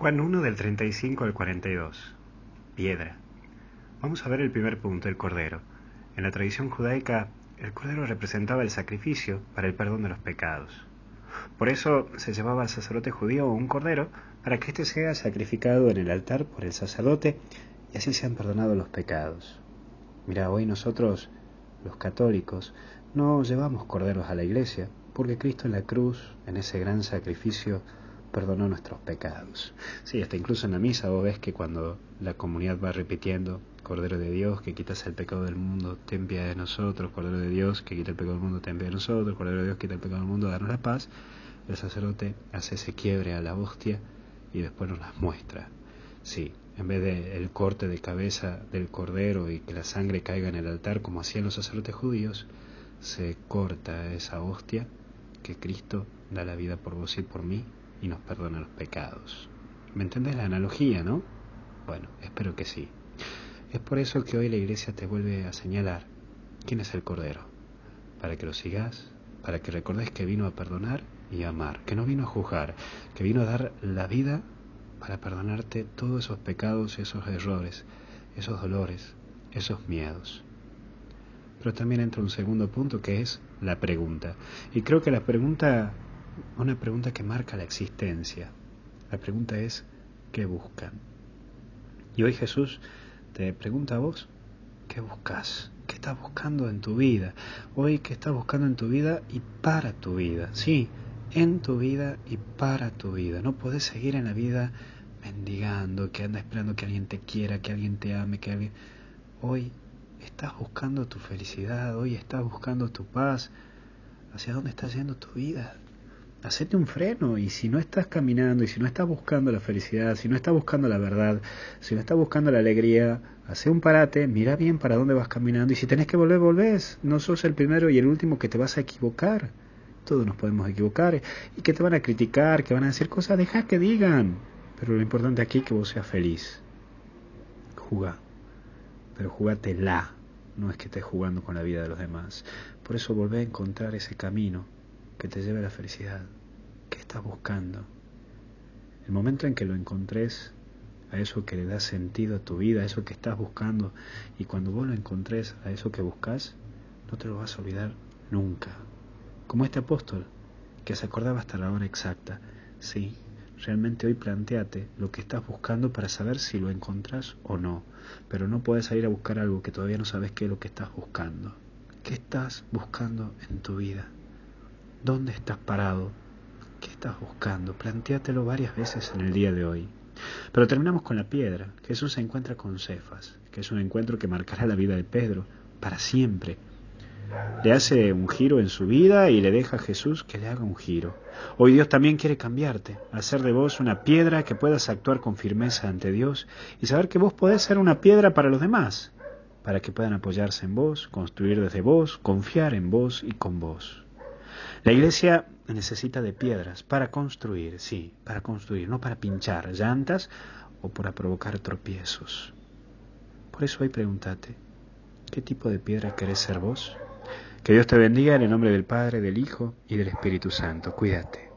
Juan 1 del 35 al 42. Piedra. Vamos a ver el primer punto, el cordero. En la tradición judaica, el cordero representaba el sacrificio para el perdón de los pecados. Por eso se llevaba al sacerdote judío un cordero para que éste sea sacrificado en el altar por el sacerdote y así sean perdonados los pecados. Mira, hoy nosotros, los católicos, no llevamos corderos a la iglesia porque Cristo en la cruz, en ese gran sacrificio, perdonó nuestros pecados. Sí, hasta incluso en la misa vos ves que cuando la comunidad va repitiendo, Cordero de Dios, que quitas el pecado del mundo, ten piedad de nosotros, Cordero de Dios, que quita el pecado del mundo, ten piedad de nosotros, Cordero de Dios, quita el pecado del mundo, danos la paz, el sacerdote hace ese quiebre a la hostia y después nos las muestra. Sí, en vez de el corte de cabeza del cordero y que la sangre caiga en el altar como hacían los sacerdotes judíos, se corta esa hostia que Cristo da la vida por vos y por mí y nos perdona los pecados. ¿Me entendés la analogía, no? Bueno, espero que sí. Es por eso que hoy la iglesia te vuelve a señalar quién es el Cordero, para que lo sigas, para que recordes que vino a perdonar y amar, que no vino a juzgar, que vino a dar la vida para perdonarte todos esos pecados, esos errores, esos dolores, esos miedos. Pero también entra un segundo punto que es la pregunta. Y creo que la pregunta una pregunta que marca la existencia. La pregunta es, ¿qué buscan? Y hoy Jesús te pregunta a vos, ¿qué buscas? ¿Qué estás buscando en tu vida? Hoy, ¿qué estás buscando en tu vida y para tu vida? Sí, en tu vida y para tu vida. No podés seguir en la vida mendigando, que andas esperando que alguien te quiera, que alguien te ame, que alguien... Hoy estás buscando tu felicidad, hoy estás buscando tu paz. ¿Hacia dónde está yendo tu vida? Hacete un freno y si no estás caminando y si no estás buscando la felicidad, si no estás buscando la verdad, si no estás buscando la alegría, hace un parate, mira bien para dónde vas caminando y si tenés que volver, volvés. No sos el primero y el último que te vas a equivocar. Todos nos podemos equivocar y que te van a criticar, que van a decir cosas, deja que digan. Pero lo importante aquí es que vos seas feliz. Juga, pero la no es que estés jugando con la vida de los demás. Por eso volvé a encontrar ese camino que te lleve a la felicidad. ¿Qué estás buscando? El momento en que lo encontres, a eso que le da sentido a tu vida, a eso que estás buscando, y cuando vos lo encontres a eso que buscas, no te lo vas a olvidar nunca. Como este apóstol, que se acordaba hasta la hora exacta. Sí, realmente hoy planteate lo que estás buscando para saber si lo encontrás o no, pero no puedes salir a buscar algo que todavía no sabes qué es lo que estás buscando. ¿Qué estás buscando en tu vida? ¿Dónde estás parado? ¿Qué estás buscando? Plantéatelo varias veces en el día de hoy. Pero terminamos con la piedra. Jesús se encuentra con Cefas, que es un encuentro que marcará la vida de Pedro para siempre. Le hace un giro en su vida y le deja a Jesús que le haga un giro. Hoy Dios también quiere cambiarte, hacer de vos una piedra que puedas actuar con firmeza ante Dios y saber que vos podés ser una piedra para los demás, para que puedan apoyarse en vos, construir desde vos, confiar en vos y con vos. La iglesia necesita de piedras para construir, sí, para construir, no para pinchar llantas o para provocar tropiezos. Por eso hoy pregúntate, ¿qué tipo de piedra querés ser vos? Que Dios te bendiga en el nombre del Padre, del Hijo y del Espíritu Santo. Cuídate.